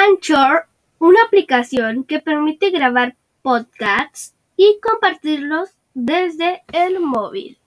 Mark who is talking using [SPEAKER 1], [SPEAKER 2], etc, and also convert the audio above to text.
[SPEAKER 1] Anchor, una aplicación que permite grabar podcasts y compartirlos desde el móvil.